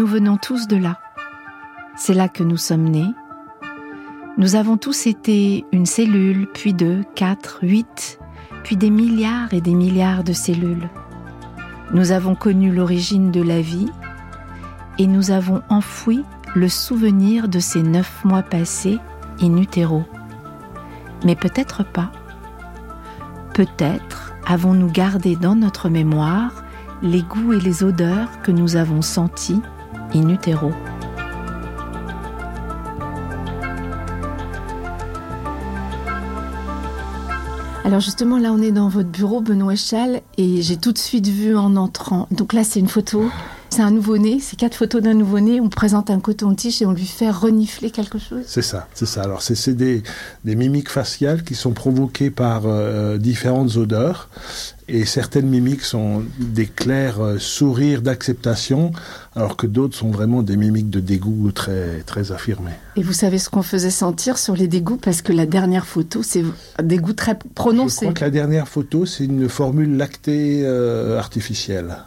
Nous venons tous de là. C'est là que nous sommes nés. Nous avons tous été une cellule, puis deux, quatre, huit, puis des milliards et des milliards de cellules. Nous avons connu l'origine de la vie et nous avons enfoui le souvenir de ces neuf mois passés in. Mais peut-être pas. Peut-être avons-nous gardé dans notre mémoire les goûts et les odeurs que nous avons sentis in utero. Alors justement, là, on est dans votre bureau, Benoît Chal, et j'ai tout de suite vu en entrant. Donc là, c'est une photo. C'est un nouveau-né, c'est quatre photos d'un nouveau-né. On présente un coton-tige et on lui fait renifler quelque chose. C'est ça, c'est ça. Alors, c'est des, des, mimiques faciales qui sont provoquées par euh, différentes odeurs. Et certaines mimiques sont des clairs euh, sourires d'acceptation, alors que d'autres sont vraiment des mimiques de dégoût très, très affirmés. Et vous savez ce qu'on faisait sentir sur les dégoûts? Parce que la dernière photo, c'est un dégoût très prononcé. Je crois que la dernière photo, c'est une formule lactée euh, artificielle.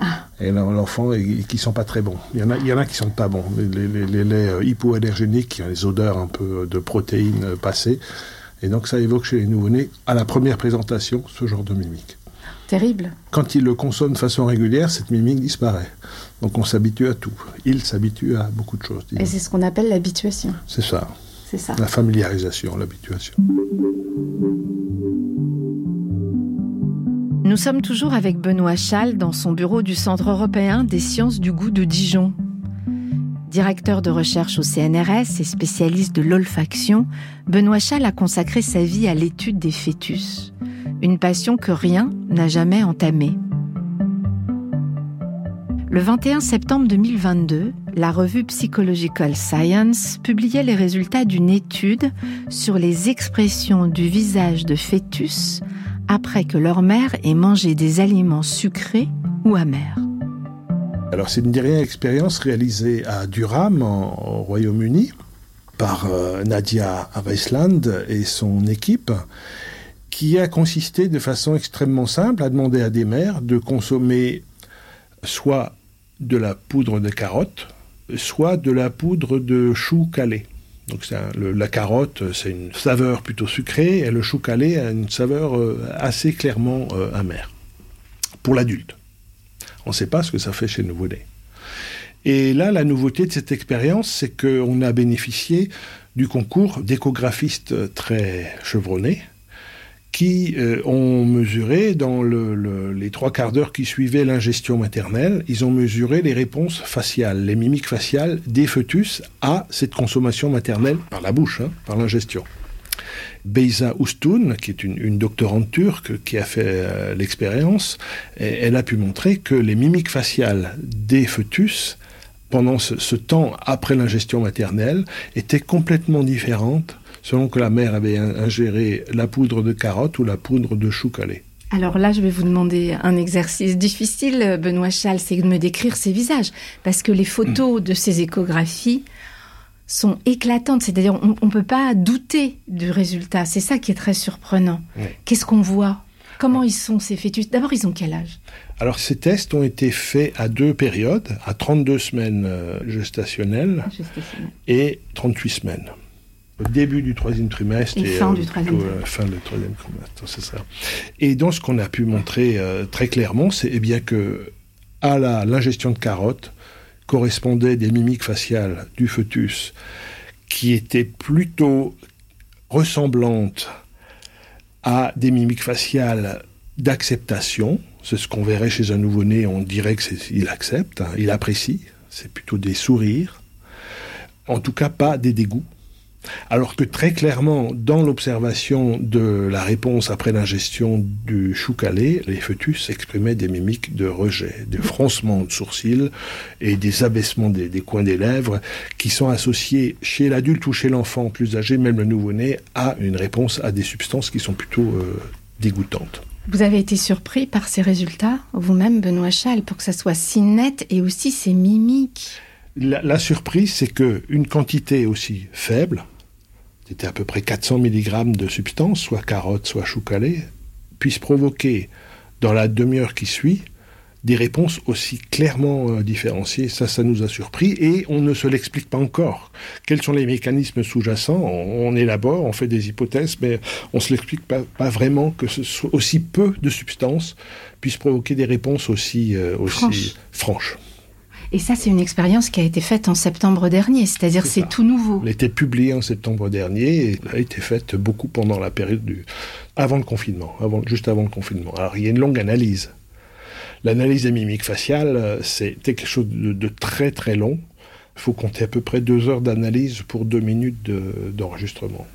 Ah. Et l'enfant, qui sont pas très bons. Il y en a, il y en a qui sont pas bons. Les, les, les laits euh, hypoallergéniques, qui ont les odeurs un peu de protéines passées. Et donc ça évoque chez les nouveau-nés, à la première présentation, ce genre de mimique. Terrible. Quand il le consomme de façon régulière, cette mimique disparaît. Donc on s'habitue à tout. Il s'habitue à beaucoup de choses. Et c'est ce qu'on appelle l'habituation. C'est ça. C'est ça. La familiarisation, l'habituation. Nous sommes toujours avec Benoît Chal dans son bureau du Centre européen des sciences du goût de Dijon. Directeur de recherche au CNRS et spécialiste de l'olfaction, Benoît Chal a consacré sa vie à l'étude des fœtus une passion que rien n'a jamais entamée. Le 21 septembre 2022, la revue Psychological Science publiait les résultats d'une étude sur les expressions du visage de fœtus après que leur mère ait mangé des aliments sucrés ou amers. Alors c'est une dernière expérience réalisée à Durham, au Royaume-Uni, par euh, Nadia Aveisland et son équipe qui a consisté de façon extrêmement simple à demander à des mères de consommer soit de la poudre de carotte, soit de la poudre de chou calé. Donc la carotte, c'est une saveur plutôt sucrée, et le chou calé a une saveur euh, assez clairement euh, amère. Pour l'adulte. On ne sait pas ce que ça fait chez le nouveau-né. Et là, la nouveauté de cette expérience, c'est qu'on a bénéficié du concours d'échographistes très chevronnés, qui euh, ont mesuré dans le, les trois quarts d'heure qui suivaient l'ingestion maternelle, ils ont mesuré les réponses faciales, les mimiques faciales des fœtus à cette consommation maternelle par la bouche, hein, par l'ingestion. Beyza Oustoun, qui est une, une, doctorante turque qui a fait euh, l'expérience, elle a pu montrer que les mimiques faciales des fœtus pendant ce temps après l'ingestion maternelle étaient complètement différentes selon que la mère avait ingéré la poudre de carotte ou la poudre de chou calé. Alors là, je vais vous demander un exercice difficile, Benoît Chal, c'est de me décrire ces visages. Parce que les photos de ces échographies sont éclatantes. C'est-à-dire, on ne peut pas douter du résultat. C'est ça qui est très surprenant. Qu'est-ce qu'on voit? Comment ils sont, ces fœtus? D'abord, ils ont quel âge? Alors, ces tests ont été faits à deux périodes, à 32 semaines euh, gestationnelles et 38 semaines début du troisième trimestre et, fin, du troisième euh, fin du troisième trimestre, c'est ça. Et donc, ce qu'on a pu montrer euh, très clairement, c'est eh bien que à l'ingestion de carottes correspondaient des mimiques faciales du fœtus qui étaient plutôt ressemblantes à des mimiques faciales d'acceptation. C'est ce qu'on verrait chez un nouveau-né, on dirait qu'il accepte, hein, il apprécie, c'est plutôt des sourires. En tout cas, pas des dégoûts Alors que très clairement, dans l'observation de la réponse après l'ingestion du chou calé, les fœtus exprimaient des mimiques de rejet, de froncements de sourcils et des abaissements des, coins des lèvres qui sont associés chez l'adulte ou chez l'enfant plus âgé, même le nouveau-né, à une réponse à des substances qui sont plutôt euh, dégoûtantes. Vous avez été surpris par ces résultats, vous-même, Benoît Chal, pour que ça soit si net et aussi ces mimiques la, surprise, c'est qu'une quantité aussi faible, c'était à peu près 400 mg de substance, soit carotte, soit chou calé, puisse provoquer, dans la demi-heure qui suit, des réponses aussi clairement euh, différenciées. Ça, ça nous a surpris et on ne se l'explique pas encore. Quels sont les mécanismes sous-jacents? On, élabore, on fait des hypothèses, mais on ne se l'explique pas, vraiment que ce soit aussi peu de substances puissent provoquer des réponses aussi, euh, aussi franches. Et ça, c'est une expérience qui a été faite en septembre dernier, c'est-à-dire c'est tout nouveau. Elle a été publiée en septembre dernier et a été faite beaucoup pendant la période du... avant le confinement, avant, juste avant le confinement. Alors il y a une longue analyse. L'analyse des mimiques faciales, euh, c'est quelque chose de, très très long. Il faut compter à peu près deux heures d'analyse pour deux minutes d'enregistrement.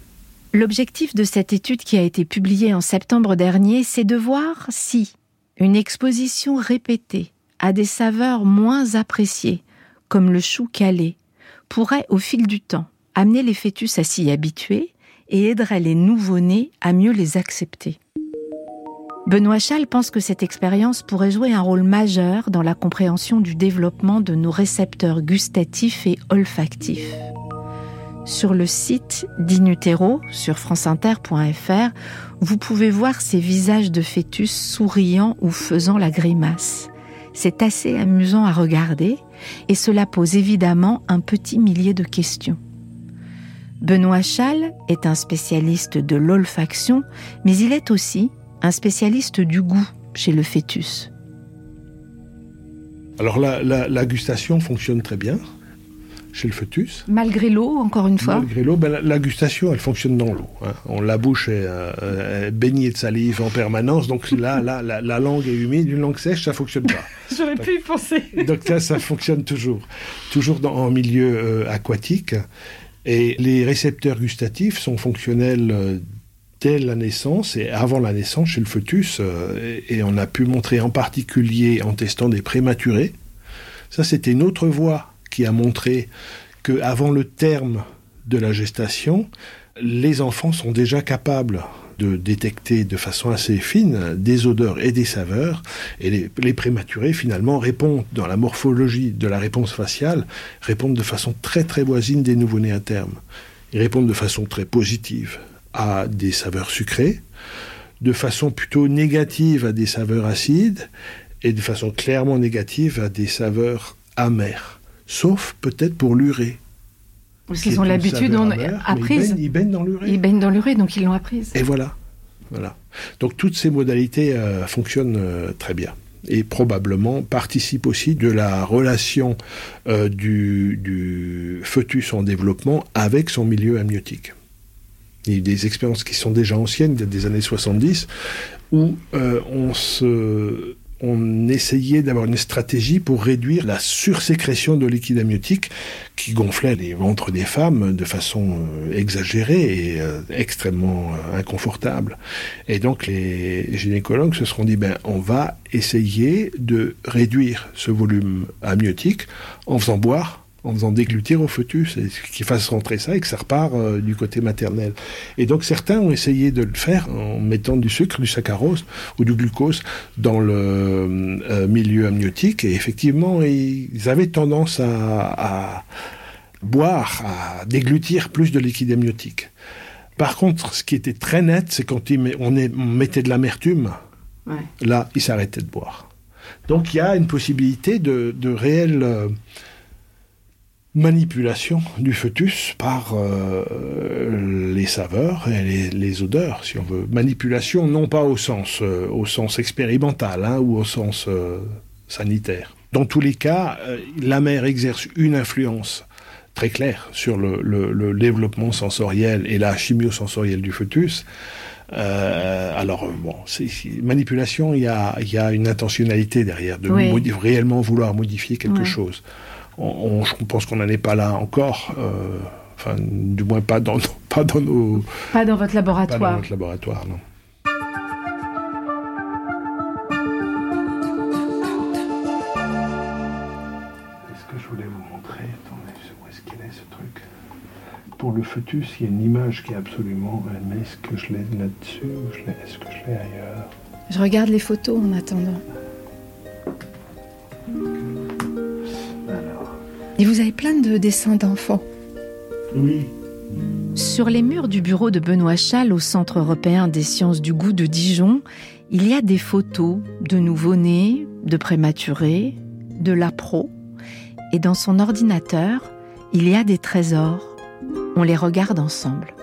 L'objectif de cette étude qui a été publiée en septembre dernier, c'est de voir si une exposition répétée à des saveurs moins appréciées, comme le chou calé, pourrait au fil du temps amener les fœtus à s'y habituer et aiderait les nouveau-nés à mieux les accepter. Benoît Chal pense que cette expérience pourrait jouer un rôle majeur dans la compréhension du développement de nos récepteurs gustatifs et olfactifs. Sur le site d'Inutero, sur franceinter.fr, vous pouvez voir ces visages de fœtus souriant ou faisant la grimace. C'est assez amusant à regarder et cela pose évidemment un petit millier de questions. Benoît Chal est un spécialiste de l'olfaction, mais il est aussi un spécialiste du goût chez le fœtus. Alors la, la gustation fonctionne très bien chez le fœtus. Malgré l'eau, encore une fois Malgré l'eau, ben, la, gustation, elle fonctionne dans l'eau. Hein. On, la bouche est, baignée de salive en permanence, donc là, là la, langue est humide, une langue sèche, ça fonctionne pas. J'aurais pu y penser. donc ça, ça fonctionne toujours. Toujours dans, en milieu euh, aquatique. Et les récepteurs gustatifs sont fonctionnels euh, dès la naissance et avant la naissance chez le fœtus. Euh, et on a pu montrer en particulier en testant des prématurés. Ça, c'était une autre voie qui a montré qu'avant le terme de la gestation, les enfants sont déjà capables de détecter de façon assez fine des odeurs et des saveurs, et les, prématurés finalement répondent dans la morphologie de la réponse faciale, répondent de façon très très voisine des nouveau-nés à terme. Ils répondent de façon très positive à des saveurs sucrées, de façon plutôt négative à des saveurs acides, et de façon clairement négative à des saveurs amères sauf peut-être pour l'urée. Parce qu'ils ont l'habitude apprise. Ils, baignent, dans l'urée. Ils baignent dans l'urée, donc ils l'ont apprise. Et voilà. voilà. Donc toutes ces modalités euh, fonctionnent euh, très bien et probablement participent aussi de la relation euh, du, du, fœtus en développement avec son milieu amniotique. Il y a des expériences qui sont déjà anciennes, des années 70, où on se on essayait d'avoir une stratégie pour réduire la sursécrétion de liquide amniotique qui gonflait les ventres des femmes de façon euh, exagérée et euh, extrêmement euh, inconfortable. Et donc les gynécologues se seront dit ben on va essayer de réduire ce volume amniotique en faisant boire en faisant déglutir au fœtus, et qu'il fasse rentrer ça et que ça repart euh, du côté maternel. Et donc certains ont essayé de le faire en mettant du sucre, du saccharose ou du glucose dans le euh, milieu amniotique, et effectivement, ils avaient tendance à, boire, à déglutir plus de liquide amniotique. Par contre, ce qui était très net, c'est quand on, mettait de l'amertume, là, ils s'arrêtaient de boire. Donc il y a une possibilité de, de réel euh, manipulation du fœtus par euh, les saveurs et les, odeurs, si on veut. Manipulation non pas au sens, euh, au sens expérimental hein, ou au sens euh, sanitaire. Dans tous les cas, la mère exerce une influence très claire sur le, développement sensoriel et la chimiosensorielle du fœtus. alors, bon, c'est, manipulation, il y a, y a, une intentionnalité derrière, de réellement vouloir modifier quelque chose on, je pense qu'on n'en est pas là encore. Euh, Enfin, du moins pas dans, pas dans nos... Pas dans votre laboratoire. Pas dans notre laboratoire, non. Est-ce que je voulais vous montrer Attendez, où est-ce qu'il est ce truc? Pour le fœtus, il y a une image qui est absolument... Mais est-ce que je l'ai là-dessus ou est-ce que je l'ai ailleurs? Je regarde les photos en attendant. Et vous avez plein de dessins d'enfants. Oui. Sur les murs du bureau de Benoît Chal au Centre européen des sciences du goût de Dijon, il y a des photos de nouveau-nés, de prématurés, de lapro. Et dans son ordinateur, il y a des trésors. On les regarde ensemble.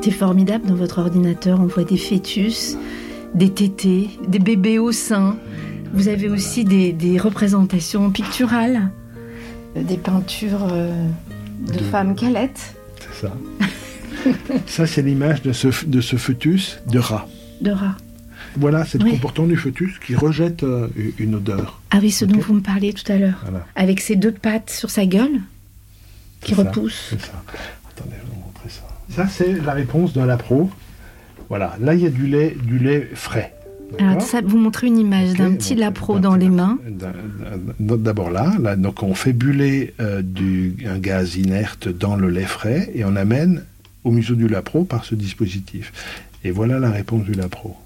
C'est formidable dans votre ordinateur, on voit des fœtus, des tétés, des bébés au sein. Vous avez aussi des, des représentations picturales, des peintures euh, de, De- femmes calettes. C'est ça. ça, c'est l'image de ce, de ce fœtus de rat. de rats. Voilà, c'est le Oui. comportement du fœtus qui rejette euh, une odeur. Ah oui, ce dont vous me parliez tout à l'heure. Voilà, Avec ses deux pattes sur sa gueule, qui ça. repoussent. c'est ça. Attendez, je vais vous montrer ça. Ça, c'est la réponse d'un lapro. Voilà, là, il y a du lait, du lait frais. Alors, ça, vous montrez une image d'un petit donc, lapro dans les mains. D'abord là, là, donc on fait buller euh, du, un gaz inerte dans le lait frais et on amène au museau du lapro par ce dispositif. Et voilà la réponse du lapro.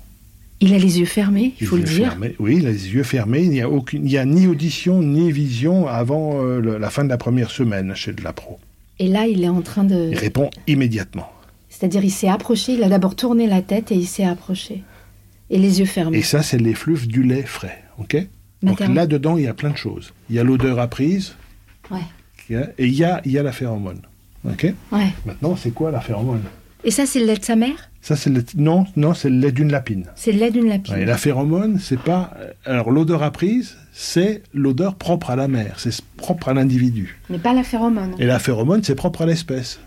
Il a les yeux fermés, il faut le dire. fermés. Oui, les yeux fermés. Il n'y a, aucune, il a ni audition ni vision avant euh, le- la fin de la première semaine chez le lapro. Et là, il est en train de. Il répond immédiatement. C'est-à-dire, il s'est approché, il a d'abord tourné la tête et il s'est approché. Et les yeux fermés. Et ça, c'est l'effluve du lait frais. ok Donc là-dedans, il y a plein de choses. Il y a l'odeur apprise Ouais, et il y a, il y a la phéromone. ok ouais. Maintenant, c'est quoi la phéromone? Et ça, c'est le lait de sa mère? Ça, c'est le... Non, non, c'est le lait d'une lapine. C'est le lait d'une lapine. Ouais, et la phéromone, c'est pas. Alors, l'odeur apprise, c'est l'odeur propre à la mère, c'est propre à l'individu. Mais pas la phéromone. Et la phéromone, c'est propre à l'espèce.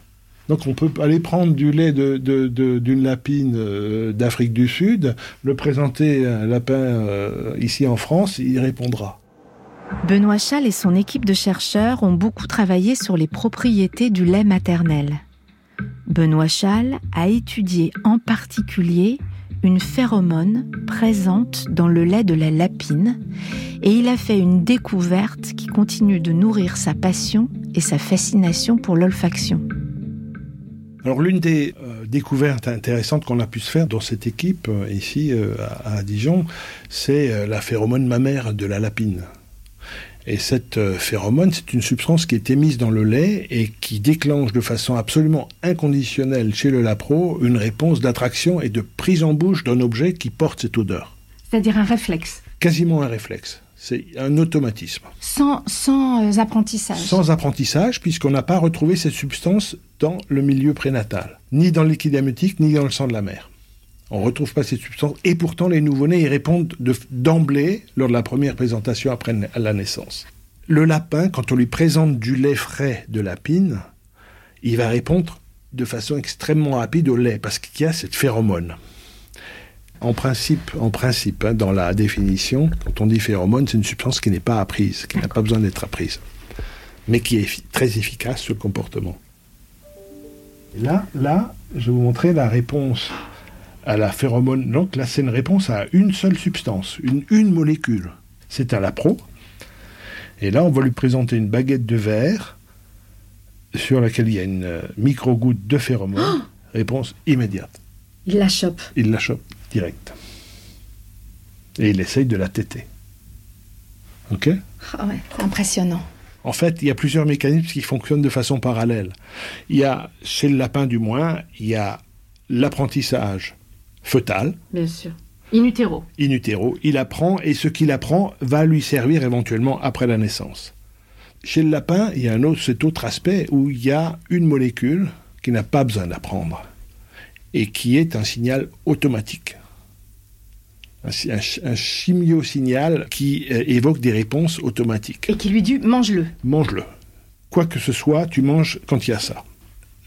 Donc, on peut aller prendre du lait d'une lapine euh, d'Afrique du Sud, le présenter à un lapin euh, ici en France, il répondra. Benoît Chal et son équipe de chercheurs ont beaucoup travaillé sur les propriétés du lait maternel. Benoît Chal a étudié en particulier une phéromone présente dans le lait de la lapine et il a fait une découverte qui continue de nourrir sa passion et sa fascination pour l'olfaction. Alors l'une des euh, découvertes intéressantes qu'on a pu se faire dans cette équipe euh, ici euh, à, à Dijon, c'est la phéromone mammaire de la lapine. Et cette phéromone, c'est une substance qui est émise dans le lait et qui déclenche de façon absolument inconditionnelle chez le lapro une réponse d'attraction et de prise en bouche d'un objet qui porte cette odeur. C'est-à-dire un réflexe, Quasiment un réflexe. C'est un automatisme. sans, sans apprentissage. Sans apprentissage, puisqu'on n'a pas retrouvé cette substance dans le milieu prénatal, ni dans le amniotique, ni dans le sang de la mère. On ne retrouve pas cette substance, et pourtant les nouveau-nés y répondent de- d'emblée lors de la première présentation après na- la naissance. Le lapin, quand on lui présente du lait frais de lapine, il va répondre de façon extrêmement rapide au lait, parce qu'il y a cette phéromone. En principe, en principe hein, dans la définition, quand on dit phéromone, c'est une substance qui n'est pas apprise, qui n'a pas besoin d'être apprise, mais qui est très efficace sur le comportement. Et là, là, je vais vous montrer la réponse à la phéromone. Donc là, c'est une réponse à une seule substance, une, une molécule. C'est un lapro. Et là, on va lui présenter une baguette de verre sur laquelle il y a une euh, micro-goutte de phéromone. réponse immédiate. Il la chope. Il la chope direct. Et il essaye de la téter. OK? Ah ouais, c'est impressionnant. En fait, il y a plusieurs mécanismes qui fonctionnent de façon parallèle. Il y a, chez le lapin du moins, il y a l'apprentissage fœtal, Bien sûr. In utero. in utero. Il apprend et ce qu'il apprend va lui servir éventuellement après la naissance. Chez le lapin, il y a un autre, cet autre aspect où il y a une molécule qui n'a pas besoin d'apprendre et qui est un signal automatique. Un, si- un ch- un chimio-signal qui euh, évoque des réponses automatiques Et qui lui dit mange-le. mange-le. Quoi que ce soit, tu manges quand il y a ça.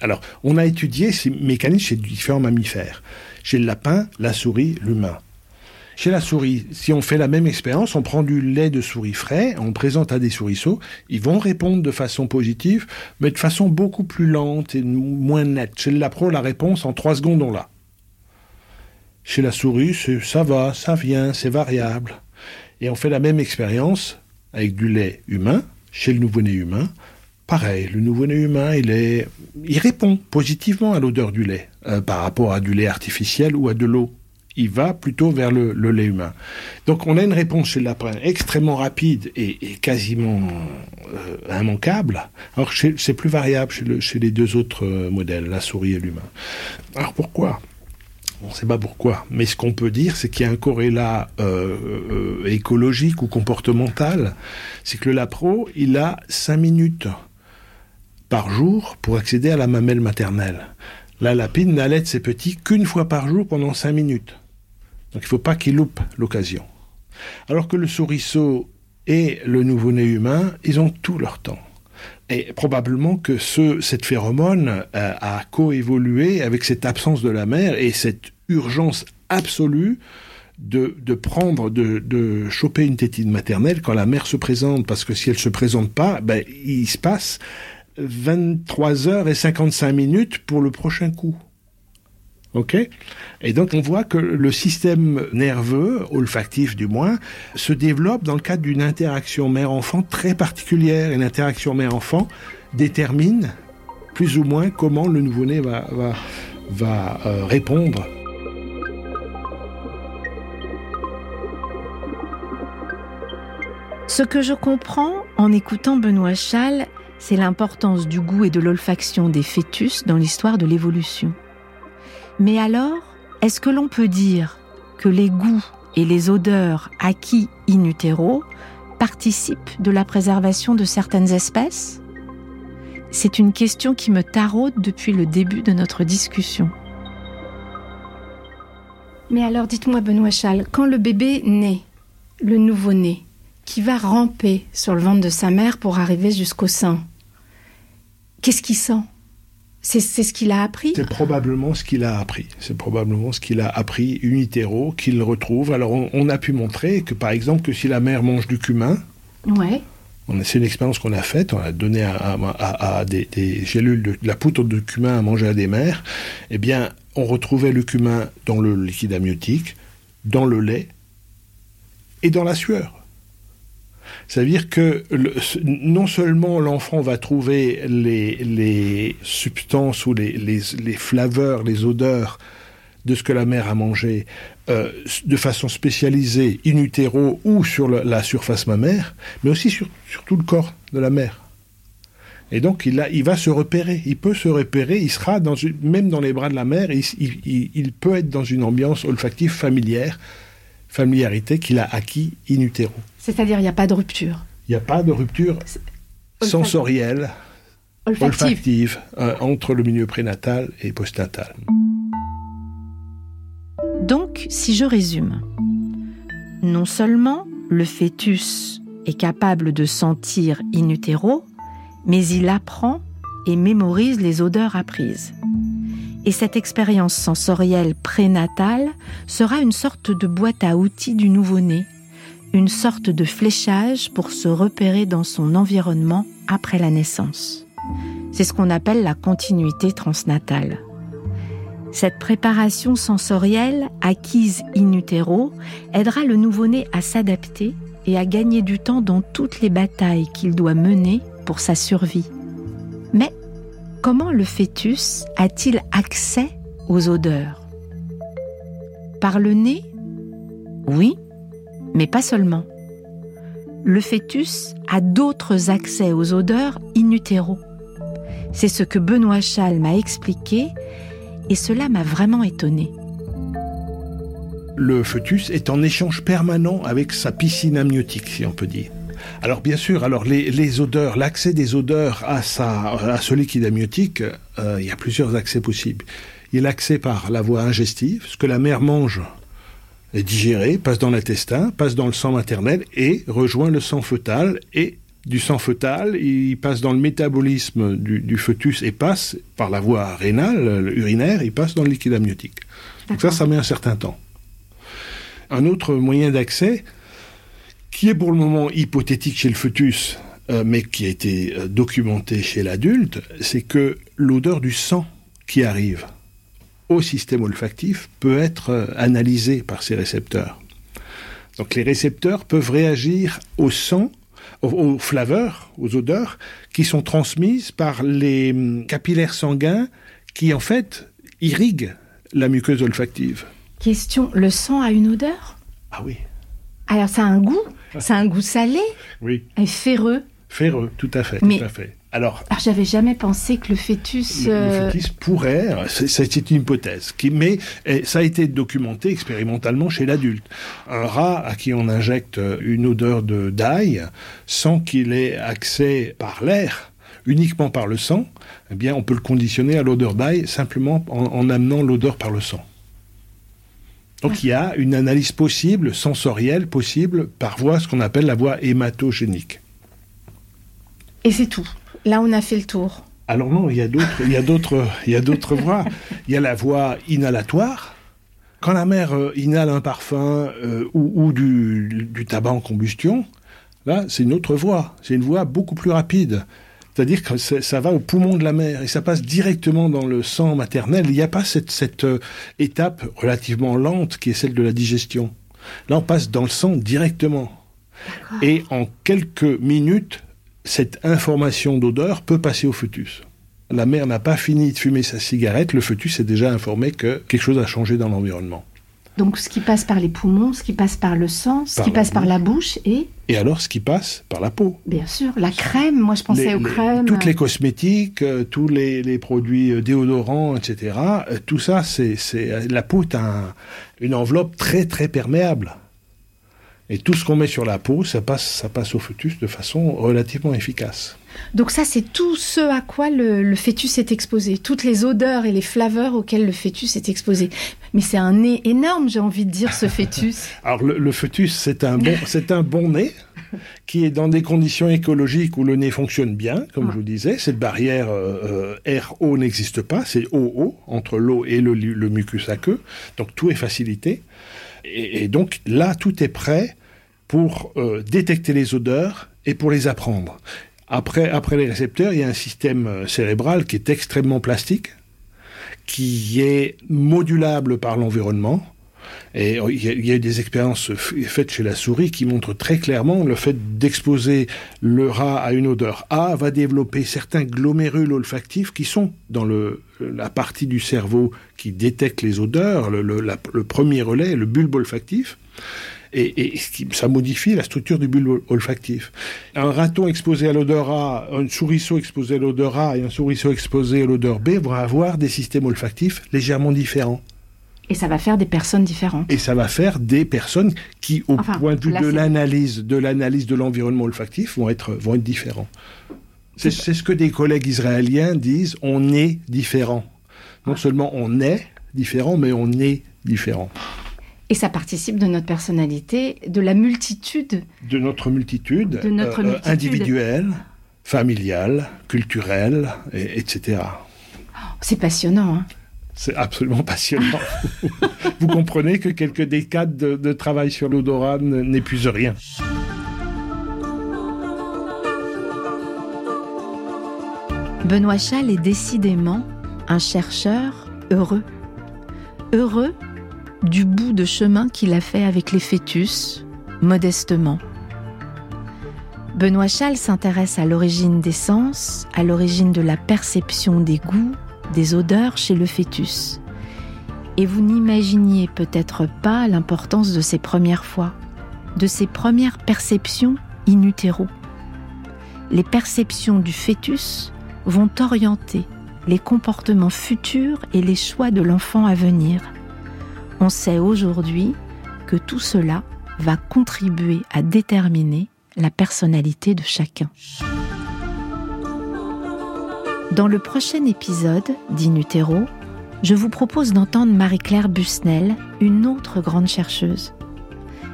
Alors, on a étudié ces mécanismes chez différents mammifères. Chez le lapin, la souris, l'humain. Chez la souris, si on fait la même expérience, on prend du lait de souris frais, on présente à des souriceaux, ils vont répondre de façon positive, mais de façon beaucoup plus lente et moins nette. Chez le lapro, la réponse en trois secondes, on l'a. Chez la souris, ça va, ça vient, c'est variable. Et on fait la même expérience avec du lait humain, chez le nouveau-né humain. Pareil, le nouveau-né humain, il, est, il répond positivement à l'odeur du lait euh, par rapport à du lait artificiel ou à de l'eau. Il va plutôt vers le, lait humain. Donc on a une réponse chez le lapin extrêmement rapide et, quasiment euh, immanquable. Alors c'est plus variable chez, chez, les deux autres euh, modèles, la souris et l'humain. Alors pourquoi? On ne sait pas pourquoi, mais ce qu'on peut dire, c'est qu'il y a un corrélat euh, euh, écologique ou comportemental. C'est que le lapro, il a 5 minutes par jour pour accéder à la mamelle maternelle. La lapine n'allait ses petits qu'une fois par jour pendant 5 minutes. Donc il ne faut pas qu'il loupe l'occasion. Alors que le souriceau et le nouveau-né humain, ils ont tout leur temps. Et probablement que ce, cette phéromone euh, a coévolué avec cette absence de la mère et cette urgence absolue de, de prendre, de, de, choper une tétine maternelle quand la mère se présente, parce que si elle se présente pas, ben, il se passe 23 heures et 55 minutes pour le prochain coup. Ok Et donc on voit que le système nerveux, olfactif du moins, se développe dans le cadre d'une interaction mère-enfant très particulière. Et l'interaction mère-enfant détermine plus ou moins comment le nouveau-né va, va, va euh, répondre. Ce que je comprends en écoutant Benoît Chal, c'est l'importance du goût et de l'olfaction des fœtus dans l'histoire de l'évolution. Mais alors, est-ce que l'on peut dire que les goûts et les odeurs acquis in utero participent de la préservation de certaines espèces? C'est une question qui me taraude depuis le début de notre discussion. Mais alors dites-moi Benoît Chal, quand le bébé naît, le nouveau-né, qui va ramper sur le ventre de sa mère pour arriver jusqu'au sein, qu'est-ce qu'il sent? C'est ce qu'il a appris C'est probablement ce qu'il a appris. C'est probablement ce qu'il a appris unitéro, qu'il retrouve. Alors on, a pu montrer que par exemple que si la mère mange du cumin, ouais. c'est une expérience qu'on a faite, on a donné à, des, gélules de, la poudre de cumin à manger à des mères, eh bien on retrouvait le cumin dans le liquide amniotique, dans le lait et dans la sueur. Ça veut dire que non seulement l'enfant va trouver les, substances ou les, flaveurs, les odeurs de ce que la mère a mangé euh, de façon spécialisée in utero ou sur la surface mammaire, mais aussi sur, tout le corps de la mère. Et donc il, a, il va se repérer, il peut se repérer, il sera dans même dans les bras de la mère, il, il peut être dans une ambiance olfactive familière, familiarité qu'il a acquis in utero. C'est-à-dire, il n'y a pas de rupture Il n'y a pas de rupture sensorielle, olfactive, euh, entre le milieu prénatal et postnatal. Donc, si je résume, non seulement le fœtus est capable de sentir in utero, mais il apprend et mémorise les odeurs apprises. Et cette expérience sensorielle prénatale sera une sorte de boîte à outils du nouveau-né une sorte de fléchage pour se repérer dans son environnement après la naissance. C'est ce qu'on appelle la continuité transnatale. Cette préparation sensorielle, acquise in utero, aidera le nouveau-né à s'adapter et à gagner du temps dans toutes les batailles qu'il doit mener pour sa survie. Mais comment le fœtus a-t-il accès aux odeurs? Par le nez? Oui, mais pas seulement. Le fœtus a d'autres accès aux odeurs in. C'est ce que Benoît Chal m'a expliqué et cela m'a vraiment étonné. Le fœtus est en échange permanent avec sa piscine amniotique, si on peut dire. Alors bien sûr, alors les, odeurs, l'accès des odeurs à ce liquide amniotique, euh, il y a plusieurs accès possibles. Il y a l'accès par la voie ingestive, ce que la mère mange est digéré, passe dans l'intestin, passe dans le sang maternel et rejoint le sang fœtal et du sang fœtal, il passe dans le métabolisme du, fœtus et passe par la voie rénale, urinaire, il passe dans le liquide amniotique. Donc ça, ça met un certain temps. Un autre moyen d'accès, qui est pour le moment hypothétique chez le fœtus, euh, mais qui a été euh, documenté chez l'adulte, c'est que l'odeur du sang qui arrive au système olfactif peut être euh, analysée par ces récepteurs. Donc les récepteurs peuvent réagir au sang, aux, flaveurs, aux odeurs, qui sont transmises par les hum, capillaires sanguins qui en fait irriguent la muqueuse olfactive. Question, le sang a une odeur? Ah oui. Alors ça a un goût? Ça a un goût salé? Oui. Et ferreux? Ferreux, tout à fait, tout à fait. Alors, Alors j'avais jamais pensé que le fœtus. Le, euh, fœtus pourrait, c'est une hypothèse, qui, mais ça a été documenté expérimentalement chez l'adulte. Un rat à qui on injecte une odeur de d'ail sans qu'il ait accès par l'air, uniquement par le sang, eh bien, on peut le conditionner à l'odeur d'ail simplement en, amenant l'odeur par le sang. Donc il y a une analyse possible, sensorielle possible, par voie, ce qu'on appelle la voie hématogénique. Et c'est tout. Là, on a fait le tour. Alors non, il y a d'autres, il y a d'autres, il y a d'autres voies. Il y a la voie inhalatoire. Quand la mère euh, inhale un parfum euh, ou, du, tabac en combustion, là, c'est une autre voie. C'est une voie beaucoup plus rapide. C'est-à-dire que ça va au poumon de la mère et ça passe directement dans le sang maternel. Il n'y a pas cette, cette euh, étape relativement lente qui est celle de la digestion. Là, on passe dans le sang directement. Et en quelques minutes, cette information d'odeur peut passer au fœtus. La mère n'a pas fini de fumer sa cigarette, le fœtus est déjà informé que quelque chose a changé dans l'environnement. Donc ce qui passe par les poumons, ce qui passe par le sang, ce qui passe par la bouche et... Et alors ce qui passe par la peau. Bien sûr, la crème, moi je pensais aux crèmes. Toutes les cosmétiques, euh, tous les, produits euh, déodorants, etc. Euh, tout ça, c'est la peau est une enveloppe très très perméable. Et tout ce qu'on met sur la peau, ça passe, ça passe au fœtus de façon relativement efficace. Donc ça, c'est tout ce à quoi le, fœtus est exposé, toutes les odeurs et les flaveurs auxquelles le fœtus est exposé. Mais c'est un nez énorme, j'ai envie de dire, ce fœtus. Alors le, fœtus, c'est un bon, c'est un bon nez qui est dans des conditions écologiques où le nez fonctionne bien, comme je vous disais. Cette barrière euh, euh RO n'existe pas, c'est OO entre l'eau et le, le mucus aqueux. Donc tout est facilité. Et, donc là, tout est prêt pour euh, détecter les odeurs et pour les apprendre. Après, après les récepteurs, il y a un système euh, cérébral qui est extrêmement plastique, qui est modulable par l'environnement. Et il y, a, a, des expériences faites chez la souris qui montrent très clairement le fait d'exposer le rat à une odeur A va développer certains glomérules olfactifs qui sont dans la partie du cerveau qui détecte les odeurs, le, premier relais, le bulbe olfactif et, et ça modifie la structure du bulbe olfactif. Un raton exposé à l'odeur A, un souriceau exposé à l'odeur A et un souriceau exposé à l'odeur B vont avoir des systèmes olfactifs légèrement différents. Et ça va faire des personnes différentes. Et ça va faire des personnes qui, au point de vue de l'analyse, de l'analyse de l'environnement olfactif, vont être, vont être différents. C'est ce que des collègues israéliens disent, on est différent. Non seulement on est différent, mais on est différent. Et ça participe de notre personnalité, de la multitude. De notre multitude, de notre euh, individuelle, familiale, culturelle, etc. C'est passionnant. Hein c'est absolument passionnant. Vous comprenez que quelques décades de, de travail sur l'odorat n'épuisent rien. Benoît Chal est décidément un chercheur heureux. Heureux du bout de chemin qu'il a fait avec les fœtus, modestement. Benoît Chal s'intéresse à l'origine des sens, à l'origine de la perception des goûts, des odeurs chez le fœtus. Et vous n'imaginiez peut-être pas l'importance de ces premières fois, de ces premières perceptions in utero. Les perceptions du fœtus vont orienter les comportements futurs et les choix de l'enfant à venir. On sait aujourd'hui que tout cela va contribuer à déterminer la personnalité de chacun. Dans le prochain épisode d'Inutero, je vous propose d'entendre Marie-Claire Busnel, une autre grande chercheuse.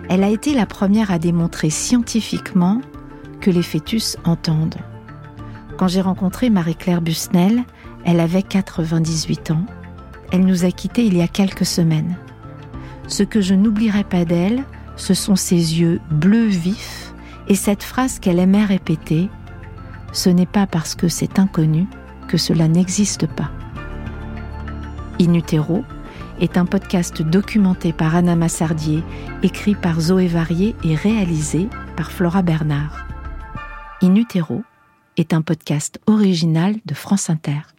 Elle a été la première à démontrer scientifiquement que les fœtus entendent. Quand j'ai rencontré Marie-Claire Busnel, elle avait 98 ans. Elle nous a quittés il y a quelques semaines. Ce que je n'oublierai pas d'elle, ce sont ses yeux bleus vifs et cette phrase qu'elle aimait répéter Ce n'est pas parce que c'est inconnu que cela n'existe pas. In utero est un podcast documenté par Anna Massardier, écrit par Zoé Varier et réalisé par Flora Bernard. In utero est un podcast original de France Inter.